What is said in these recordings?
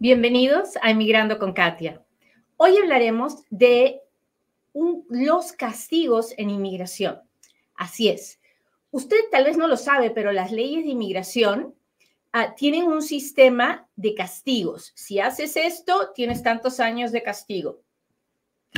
Bienvenidos a Emigrando con Katia. Hoy hablaremos de los castigos en inmigración. Así es. Usted tal vez no lo sabe, pero las leyes de inmigración ah, tienen un sistema de castigos. Si haces esto, tienes tantos años de castigo.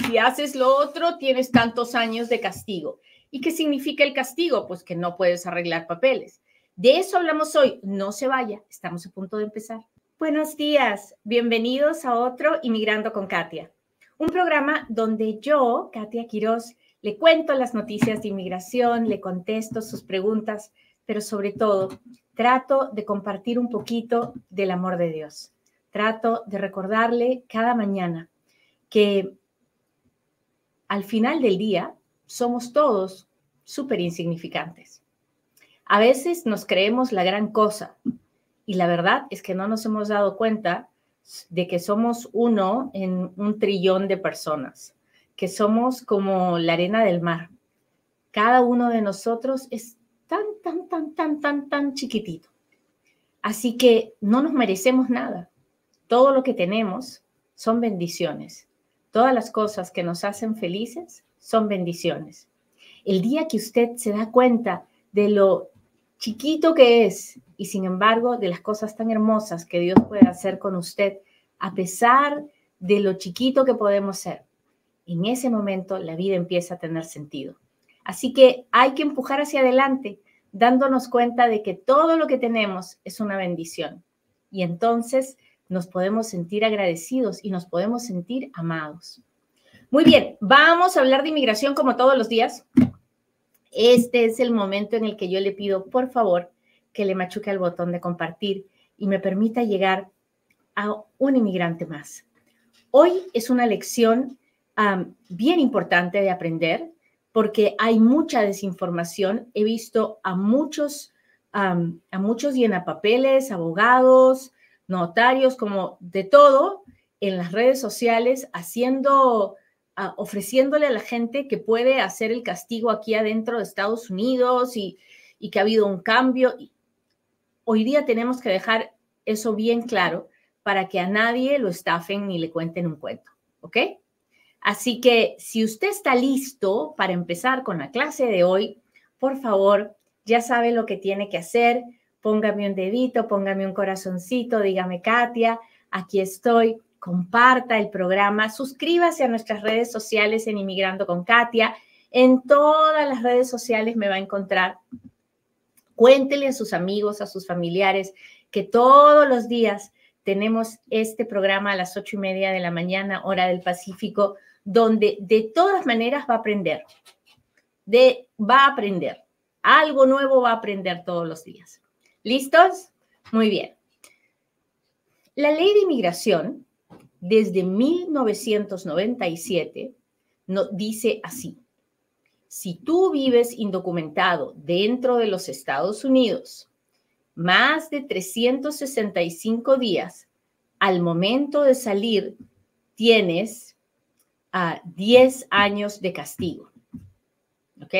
Si haces lo otro, tienes tantos años de castigo. ¿Y qué significa el castigo? Pues que no puedes arreglar papeles. De eso hablamos hoy. No se vaya, estamos a punto de empezar. Buenos días, bienvenidos a otro Inmigrando con Katia, un programa donde yo, Katia Quiroz, le cuento las noticias de inmigración, le contesto sus preguntas, pero sobre todo trato de compartir un poquito del amor de Dios. Trato de recordarle cada mañana que al final del día somos todos súper insignificantes. A veces nos creemos la gran cosa, y la verdad es que no nos hemos dado cuenta de que somos uno en un trillón de personas, que somos como la arena del mar. Cada uno de nosotros es tan, tan, tan, tan, tan, tan chiquitito. Así que no nos merecemos nada. Todo lo que tenemos son bendiciones. Todas las cosas que nos hacen felices son bendiciones. El día que usted se da cuenta de lo chiquito que es y sin embargo de las cosas tan hermosas que Dios puede hacer con usted, a pesar de lo chiquito que podemos ser. En ese momento la vida empieza a tener sentido. Así que hay que empujar hacia adelante, dándonos cuenta de que todo lo que tenemos es una bendición. Y entonces nos podemos sentir agradecidos y nos podemos sentir amados. Muy bien, vamos a hablar de inmigración como todos los días. Este es el momento en el que yo le pido, por favor, que le machuque al botón de compartir y me permita llegar a un inmigrante más. Hoy es una lección bien importante de aprender porque hay mucha desinformación. He visto a muchos, a muchos llenapapeles, abogados, notarios, como de todo en las redes sociales haciendo, ofreciéndole a la gente que puede hacer el castigo aquí adentro de Estados Unidos y, y que ha habido un cambio. Hoy día tenemos que dejar eso bien claro para que a nadie lo estafen ni le cuenten un cuento, ¿ok? Así que si usted está listo para empezar con la clase de hoy, por favor, ya sabe lo que tiene que hacer. Póngame un dedito, póngame un corazoncito, dígame, Katia, aquí estoy. Comparta el programa, suscríbase a nuestras redes sociales en Inmigrando con Katia. En todas las redes sociales me va a encontrar Cuéntele a sus amigos, a sus familiares, que todos los días tenemos este programa a las ocho y media de la mañana, hora del Pacífico, donde de todas maneras va a aprender. De, va a aprender. Algo nuevo va a aprender todos los días. ¿Listos? Muy bien. La ley de inmigración, desde 1997, no, dice así si tú vives indocumentado dentro de los Estados Unidos más de 365 días, al momento de salir tienes a ah, 10 años de castigo. ¿Ok?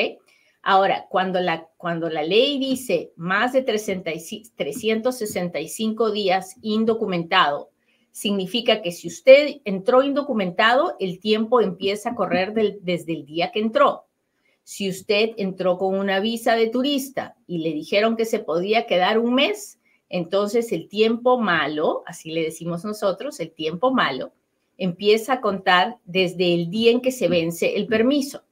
Ahora, cuando la, cuando la ley dice más de 365 días indocumentado, significa que si usted entró indocumentado, el tiempo empieza a correr desde el día que entró. Si usted entró con una visa de turista y le dijeron que se podía quedar un mes, entonces el tiempo malo, así le decimos nosotros, el tiempo malo, empieza a contar desde el día en que se vence el permiso.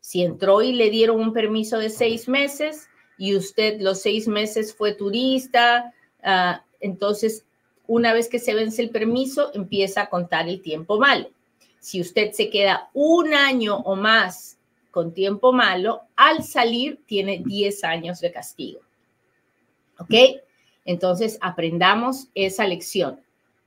Si entró y le dieron un permiso de seis meses y usted los seis meses fue turista, ah, entonces una vez que se vence el permiso, empieza a contar el tiempo malo. Si usted se queda un año o más con tiempo malo, al salir tiene 10 años de castigo. ¿Ok? Entonces, aprendamos esa lección.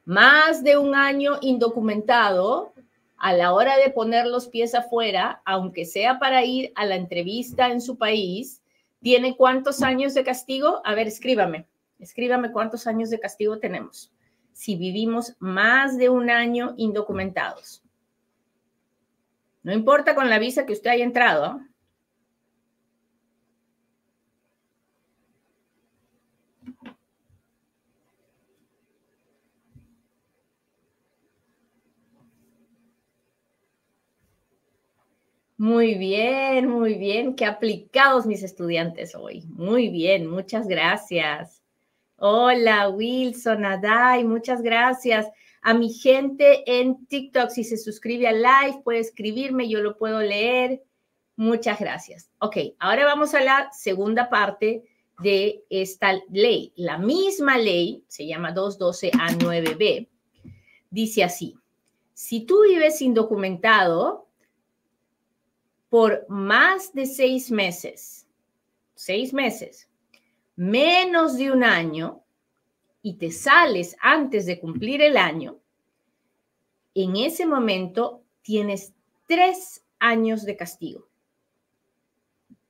Más de un año indocumentado, a la hora de poner los pies afuera, aunque sea para ir a la entrevista en su país, ¿tiene cuántos años de castigo? A ver, escríbame, Escríbame cuántos años de castigo tenemos si vivimos más de un año indocumentados. No importa con la visa que usted haya entrado. ¿ah? Muy bien, muy bien. Qué aplicados mis estudiantes hoy. Muy bien, muchas gracias. Hola, Wilson, Adai, muchas gracias. A mi gente en TikTok, si se suscribe al live, puede escribirme, yo lo puedo leer. Muchas gracias. Ok, ahora vamos a la segunda parte de esta ley. La misma ley, se llama 212A9B, dice así, si tú vives indocumentado por más de seis meses, seis meses, menos de un año, y te sales antes de cumplir el año, en ese momento tienes tres años de castigo.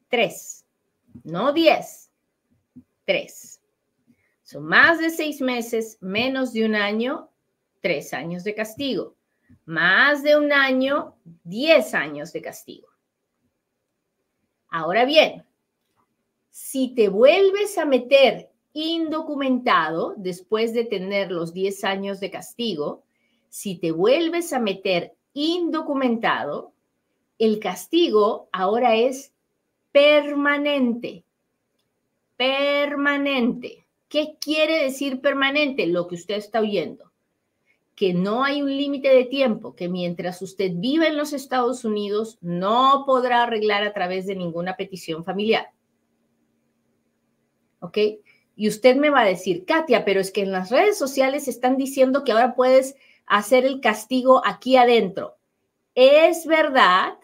Tres, no diez, tres. Son más de seis meses, menos de un año, tres años de castigo. Más de un año, diez años de castigo. Ahora bien, si te vuelves a meter indocumentado después de tener los diez años de castigo, si te vuelves a meter indocumentado, el castigo ahora es permanente. Permanente. ¿Qué quiere decir permanente? Lo que usted está oyendo. Que no hay un límite de tiempo, que mientras usted vive en los Estados Unidos no podrá arreglar a través de ninguna petición familiar. ¿Ok? Y usted me va a decir, Katia, pero es que en las redes sociales están diciendo que ahora puedes hacer el castigo aquí adentro. Es verdad,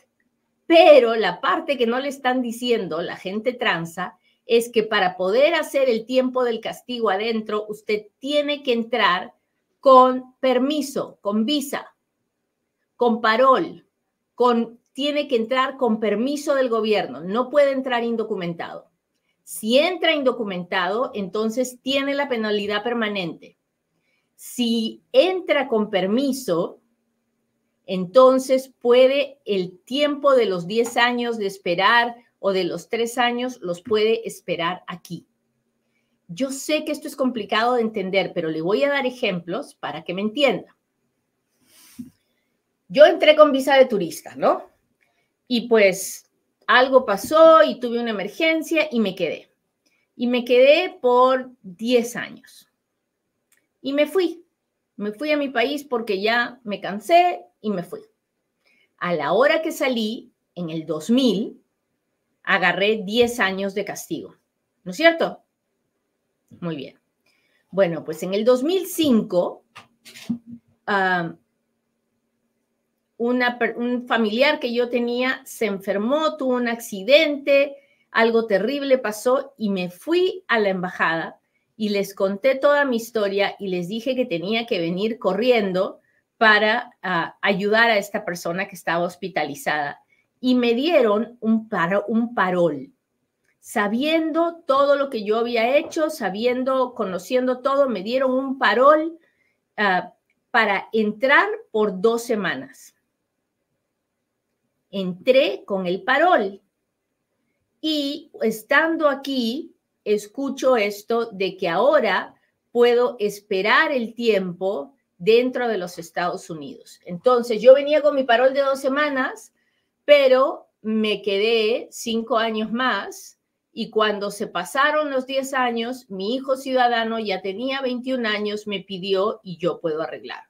pero la parte que no le están diciendo la gente transa es que para poder hacer el tiempo del castigo adentro, usted tiene que entrar con permiso, con visa, con parol, con tiene que entrar con permiso del gobierno, no puede entrar indocumentado. Si entra indocumentado, entonces tiene la penalidad permanente. Si entra con permiso, entonces puede el tiempo de los 10 años de esperar o de los 3 años los puede esperar aquí. Yo sé que esto es complicado de entender, pero le voy a dar ejemplos para que me entienda. Yo entré con visa de turista, ¿no? Y pues algo pasó y tuve una emergencia y me quedé. Y me quedé por 10 años. Y me fui. Me fui a mi país porque ya me cansé y me fui. A la hora que salí, en el 2000, agarré 10 años de castigo. ¿No es cierto? Muy bien. Bueno, pues en el 2005, un familiar que yo tenía se enfermó, tuvo un accidente, algo terrible pasó y me fui a la embajada y les conté toda mi historia y les dije que tenía que venir corriendo para ah, ayudar a esta persona que estaba hospitalizada. Y me dieron un, un parol. Sabiendo todo lo que yo había hecho, sabiendo, conociendo todo, me dieron un parol ah, para entrar por dos semanas. Entré con el parol y estando aquí, escucho esto de que ahora puedo esperar el tiempo dentro de los Estados Unidos. Entonces, yo venía con mi parol de dos semanas, pero me quedé cinco años más y cuando se pasaron los diez años, mi hijo ciudadano ya tenía 21 años, me pidió y yo puedo arreglar.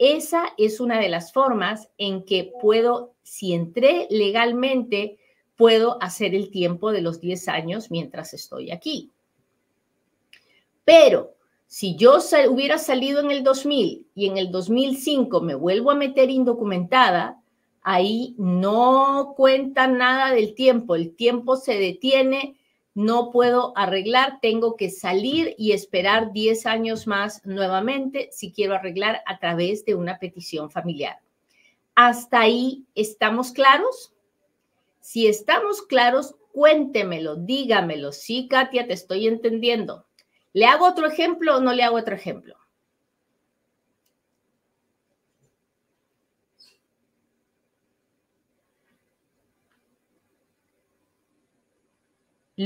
Esa es una de las formas en que puedo, si entré legalmente, puedo hacer el tiempo de los 10 años mientras estoy aquí. Pero si yo hubiera salido en el 2000 y en el 2005 me vuelvo a meter indocumentada, ahí no cuenta nada del tiempo, el tiempo se detiene, no puedo arreglar, tengo que salir y esperar 10 años más nuevamente si quiero arreglar a través de una petición familiar. ¿Hasta ahí estamos claros? Si estamos claros, cuéntemelo, dígamelo. Sí, Katia, te estoy entendiendo. ¿Le hago otro ejemplo o no le hago otro ejemplo?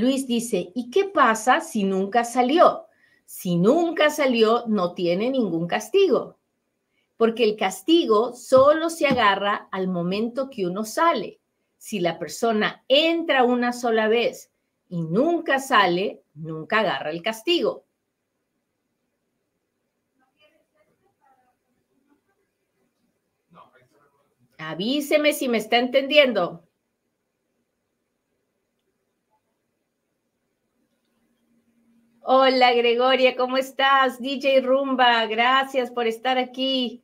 Luis dice, ¿y qué pasa si nunca salió? Si nunca salió, no tiene ningún castigo. porque el castigo solo se agarra al momento que uno sale. Si la persona entra una sola vez y nunca sale, nunca agarra el castigo. Avíseme si me está entendiendo. Hola Gregoria, ¿cómo estás? DJ Rumba, gracias por estar aquí.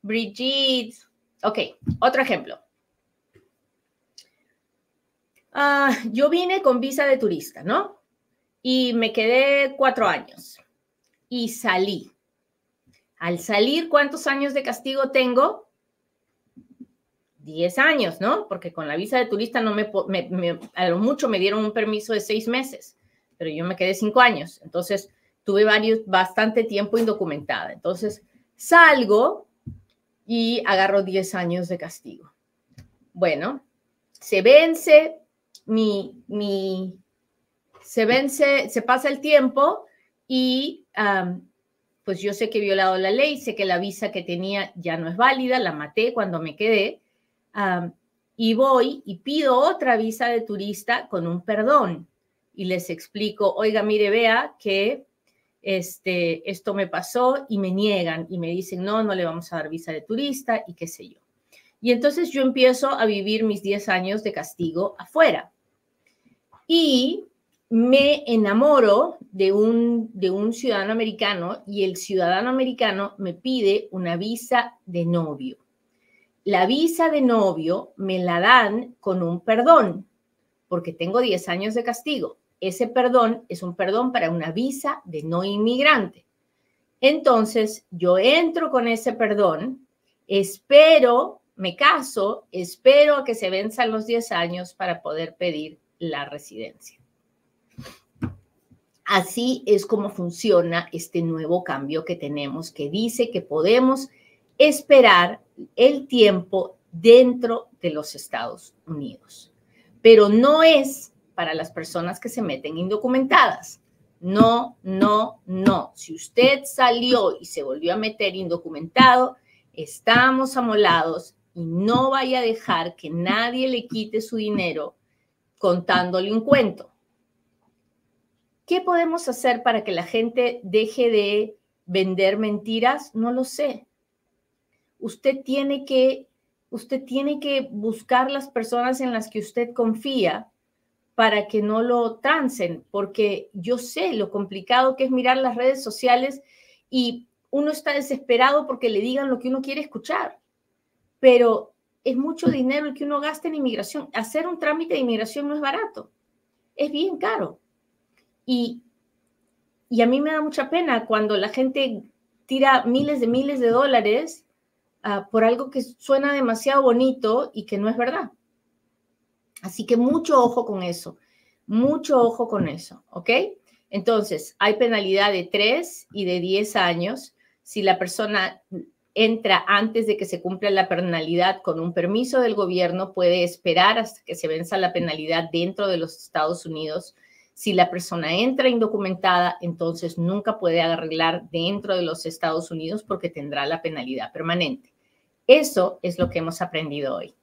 Brigitte. Ok, otro ejemplo. Ah, yo vine con visa de turista, ¿no? Y me quedé cuatro años y salí. Al salir, ¿cuántos años de castigo tengo? Diez años, ¿no? Porque con la visa de turista no me, a lo mucho me dieron un permiso de seis meses, pero yo me quedé cinco años. Entonces, tuve varios, bastante tiempo indocumentada. Entonces, salgo y agarro 10 años de castigo. Bueno, se vence mi, mi, se vence, se pasa el tiempo y pues yo sé que he violado la ley, sé que la visa que tenía ya no es válida, la maté cuando me quedé y voy y pido otra visa de turista con un perdón y les explico, oiga, mire, vea que este, esto me pasó y me niegan y me dicen, no, no le vamos a dar visa de turista y qué sé yo. Y entonces yo empiezo a vivir mis 10 años de castigo afuera. Y me enamoro de un, de un ciudadano americano y el ciudadano americano me pide una visa de novio. La visa de novio me la dan con un perdón, porque tengo 10 años de castigo ese perdón es un perdón para una visa de no inmigrante. Entonces, yo entro con ese perdón, espero, me caso, espero a que se venzan los 10 años para poder pedir la residencia. Así es como funciona este nuevo cambio que tenemos, que dice que podemos esperar el tiempo dentro de los Estados Unidos. Pero no es para las personas que se meten indocumentadas. No, no, no. Si usted salió y se volvió a meter indocumentado, estamos amolados y no vaya a dejar que nadie le quite su dinero contándole un cuento. ¿Qué podemos hacer para que la gente deje de vender mentiras? No lo sé. Usted tiene que usted tiene que buscar las personas en las que usted confía para que no lo transen, porque yo sé lo complicado que es mirar las redes sociales y uno está desesperado porque le digan lo que uno quiere escuchar, pero es mucho dinero el que uno gasta en inmigración. Hacer un trámite de inmigración no es barato, es bien caro. Y, y a mí me da mucha pena cuando la gente tira miles de miles de dólares ah, por algo que suena demasiado bonito y que no es verdad. Así que mucho ojo con eso, mucho ojo con eso, ¿ok? Entonces, hay penalidad de 3 y de 10 años si la persona entra antes de que se cumpla la penalidad con un permiso del gobierno, puede esperar hasta que se venza la penalidad dentro de los Estados Unidos. Si la persona entra indocumentada, entonces nunca puede arreglar dentro de los Estados Unidos porque tendrá la penalidad permanente. Eso es lo que hemos aprendido hoy.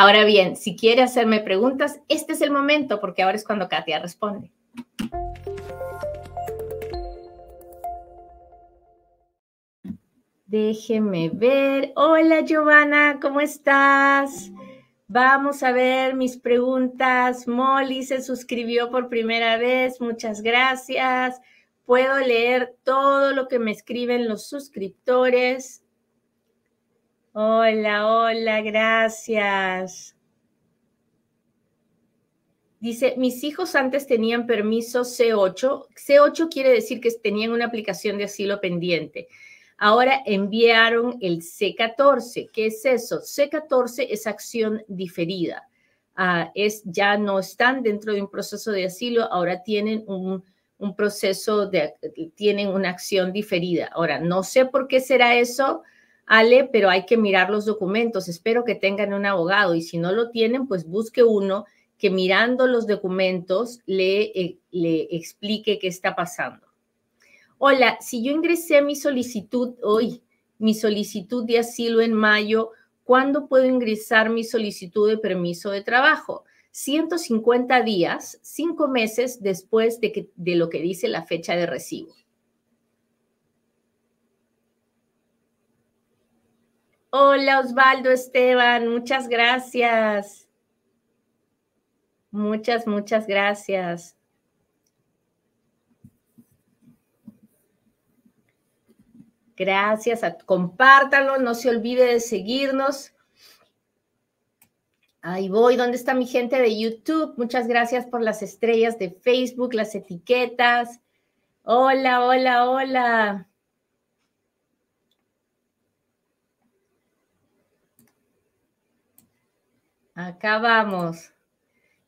Ahora bien, si quiere hacerme preguntas, este es el momento porque ahora es cuando Katia responde. Déjeme ver. Hola Giovanna, ¿cómo estás? Vamos a ver mis preguntas. Molly se suscribió por primera vez. Muchas gracias. Puedo leer todo lo que me escriben los suscriptores. Hola, hola, gracias. Dice, mis hijos antes tenían permiso C8. C8 quiere decir que tenían una aplicación de asilo pendiente. Ahora enviaron el C14. ¿Qué es eso? C14 es acción diferida. Ah, es, ya no están dentro de un proceso de asilo, ahora tienen un, un proceso de, tienen una acción diferida. Ahora, no sé por qué será eso. Ale, pero hay que mirar los documentos. Espero que tengan un abogado y si no lo tienen, pues busque uno que mirando los documentos le, eh, le explique qué está pasando. Hola, si yo ingresé mi solicitud hoy mi solicitud de asilo en mayo. ¿Cuándo puedo ingresar mi solicitud de permiso de trabajo? 150 días, cinco meses después de, que, de lo que dice la fecha de recibo. Hola Osvaldo Esteban, muchas gracias. Muchas, muchas gracias. Gracias, compártanlo, no se olvide de seguirnos. Ahí voy, ¿dónde está mi gente de YouTube? Muchas gracias por las estrellas de Facebook, las etiquetas. Hola, hola, hola. Acá vamos.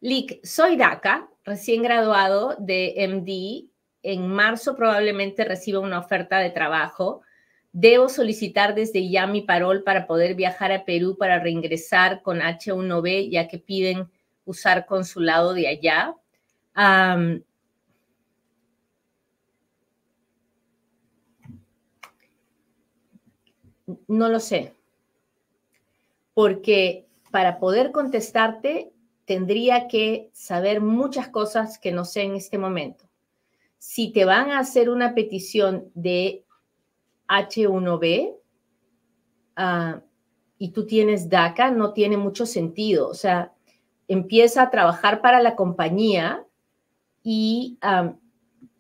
Lick, soy DACA, recién graduado de MD. En marzo probablemente reciba una oferta de trabajo. Debo solicitar desde ya mi parol para poder viajar a Perú para reingresar con H1B, ya que piden usar consulado de allá. no lo sé, porque para poder contestarte tendría que saber muchas cosas que no sé en este momento. Si te van a hacer una petición de H1B ah, y tú tienes DACA, no tiene mucho sentido. O sea, empieza a trabajar para la compañía y,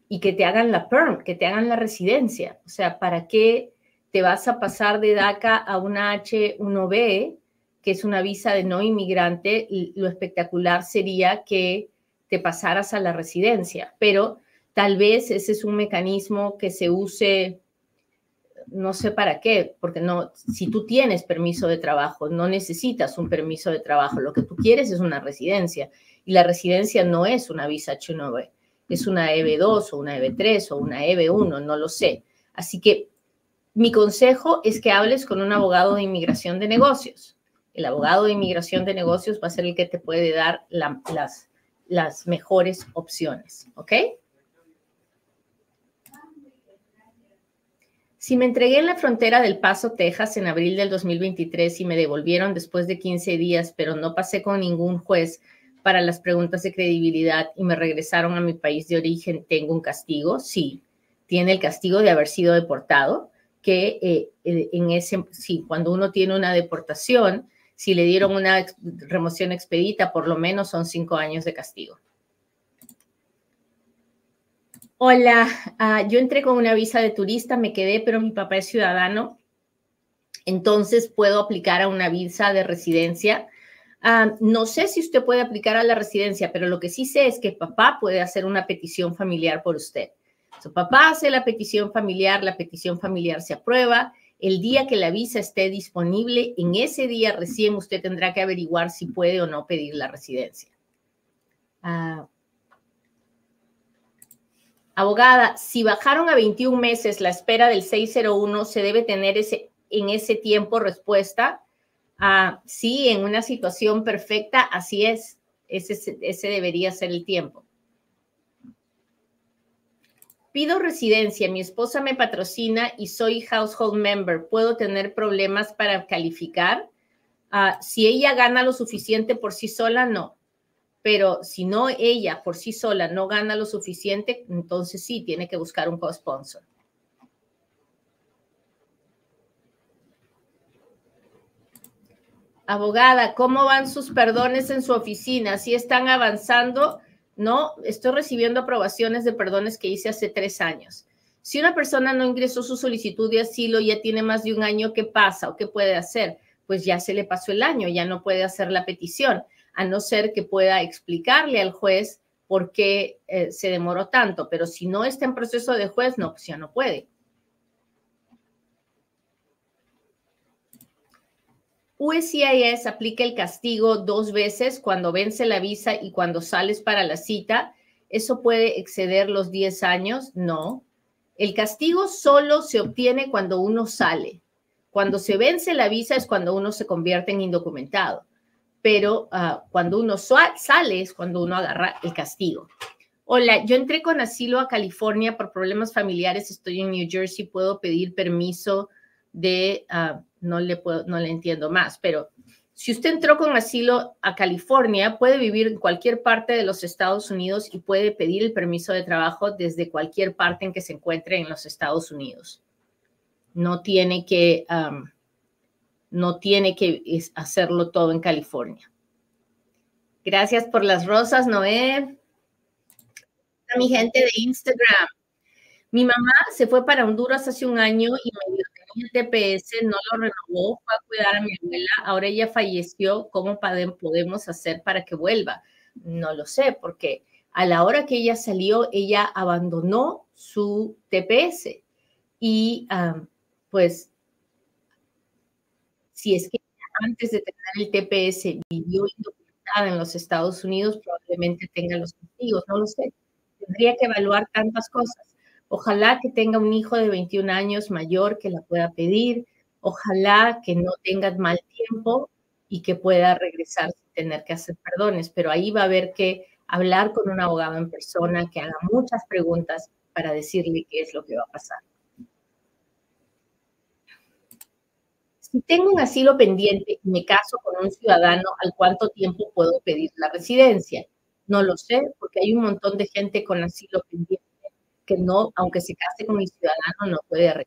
y que te hagan la PERM, que te hagan la residencia. O sea, ¿para qué te vas a pasar de DACA a una H1B, que es una visa de no inmigrante? Lo espectacular sería que te pasaras a la residencia, pero tal vez ese es un mecanismo que se use no sé para qué, porque no, si tú tienes permiso de trabajo, no necesitas un permiso de trabajo, lo que tú quieres es una residencia y la residencia no es una visa H1B, es una EB2 o una EB3 o una EB1, no lo sé. Así que mi consejo es que hables con un abogado de inmigración de negocios. El abogado de inmigración de negocios va a ser el que te puede dar las, las mejores opciones, ¿ok? Si me entregué en la frontera del Paso, Texas, en abril del 2023 y me devolvieron después de 15 días, pero no pasé con ningún juez para las preguntas de credibilidad y me regresaron a mi país de origen, ¿tengo un castigo? Sí, tiene el castigo de haber sido deportado, que eh, eh, en ese, sí, cuando uno tiene una deportación, si le dieron una remoción expedita, por lo menos son cinco años de castigo. Hola, ah, yo entré con una visa de turista, me quedé, pero mi papá es ciudadano, entonces puedo aplicar a una visa de residencia. Ah, no sé si usted puede aplicar a la residencia, pero lo que sí sé es que papá puede hacer una petición familiar por usted. Su papá hace la petición familiar, la petición familiar se aprueba. El día que la visa esté disponible, en ese día recién usted tendrá que averiguar si puede o no pedir la residencia. Ah, Abogada, si bajaron a 21 meses la espera del 601, se debe tener ese, en ese tiempo respuesta. Ah, sí, en una situación perfecta, así es. Ese, ese debería ser el tiempo. Pido residencia, mi esposa me patrocina y soy household member. ¿Puedo tener problemas para calificar? Ah, si ella gana lo suficiente por sí sola, no pero si no ella por sí sola no gana lo suficiente, entonces sí tiene que buscar un co-sponsor. Abogada, ¿cómo van sus perdones en su oficina? ¿Si están avanzando? No, estoy recibiendo aprobaciones de perdones que hice hace tres años. Si una persona no ingresó su solicitud de asilo, ya tiene más de un año, ¿qué pasa o qué puede hacer? Pues ya se le pasó el año, ya no puede hacer la petición a no ser que pueda explicarle al juez por qué eh, se demoró tanto. Pero si no está en proceso de juez, no, pues ya no puede. USCIS aplica el castigo dos veces cuando vence la visa y cuando sales para la cita. ¿Eso puede exceder los 10 años? No. El castigo solo se obtiene cuando uno sale. Cuando se vence la visa es cuando uno se convierte en indocumentado pero ah, cuando uno sale es cuando uno agarra el castigo. Hola, yo entré con asilo a California por problemas familiares, estoy en New Jersey, puedo pedir permiso de, ah, no, le puedo, no le entiendo más, pero si usted entró con asilo a California, puede vivir en cualquier parte de los Estados Unidos y puede pedir el permiso de trabajo desde cualquier parte en que se encuentre en los Estados Unidos. No tiene que, no tiene que hacerlo todo en California. Gracias por las rosas, Noé. A mi gente de Instagram. Mi mamá se fue para Honduras hace un año y me dio el TPS, no lo renovó, fue a cuidar a mi abuela, ahora ella falleció, ¿cómo podemos hacer para que vuelva? No lo sé, porque a la hora que ella salió, ella abandonó su TPS y pues si es que antes de tener el TPS vivió indocumentada en los Estados Unidos, probablemente tenga los testigos, no lo sé. Tendría que evaluar tantas cosas. Ojalá que tenga un hijo de 21 años mayor que la pueda pedir. Ojalá que no tenga mal tiempo y que pueda regresar sin tener que hacer perdones. Pero ahí va a haber que hablar con un abogado en persona que haga muchas preguntas para decirle qué es lo que va a pasar. Si tengo un asilo pendiente y me caso con un ciudadano, ¿al cuánto tiempo puedo pedir la residencia? No lo sé, porque hay un montón de gente con asilo pendiente que no, aunque se case con mi ciudadano, no puede arreglar,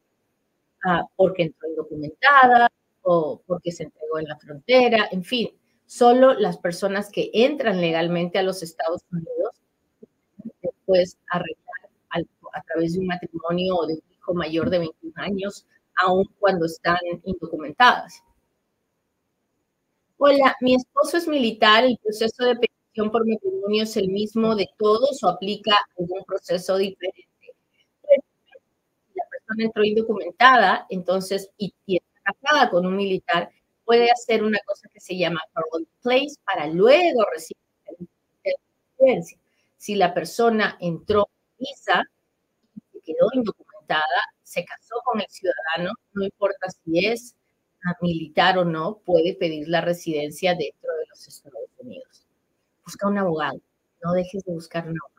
ah, porque entró indocumentada o porque se entregó en la frontera, en fin, solo las personas que entran legalmente a los Estados Unidos después arreglar a través de un matrimonio o de un hijo mayor de 21 años, aun cuando están indocumentadas. Hola, mi esposo es militar, el proceso de petición por matrimonio es el mismo de todos o aplica algún proceso diferente entró indocumentada, entonces, y, está casada con un militar, puede hacer una cosa que se llama parole place para luego recibir la residencia. Si la persona entró visa y quedó indocumentada, se casó con el ciudadano, no importa si es militar o no, puede pedir la residencia dentro de los Estados Unidos. Busca un abogado, no dejes de buscar un abogado.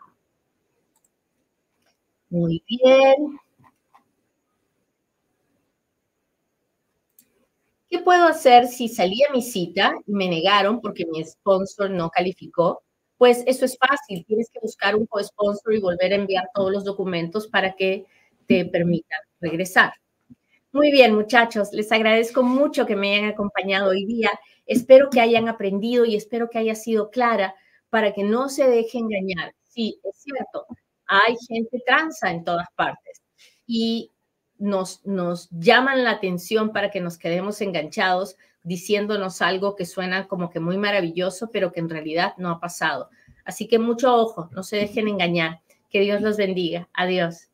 Muy bien. ¿Qué puedo hacer si salí a mi cita y me negaron porque mi sponsor no calificó? Pues eso es fácil. Tienes que buscar un co-sponsor y volver a enviar todos los documentos para que te permitan regresar. Muy bien, muchachos, les agradezco mucho que me hayan acompañado hoy día. Espero que hayan aprendido y espero que haya sido clara para que no se deje engañar. Sí, es cierto, hay gente transa en todas partes y nos, llaman la atención para que nos quedemos enganchados diciéndonos algo que suena como que muy maravilloso, pero que en realidad no ha pasado. Así que mucho ojo, no se dejen engañar. Que Dios los bendiga. Adiós.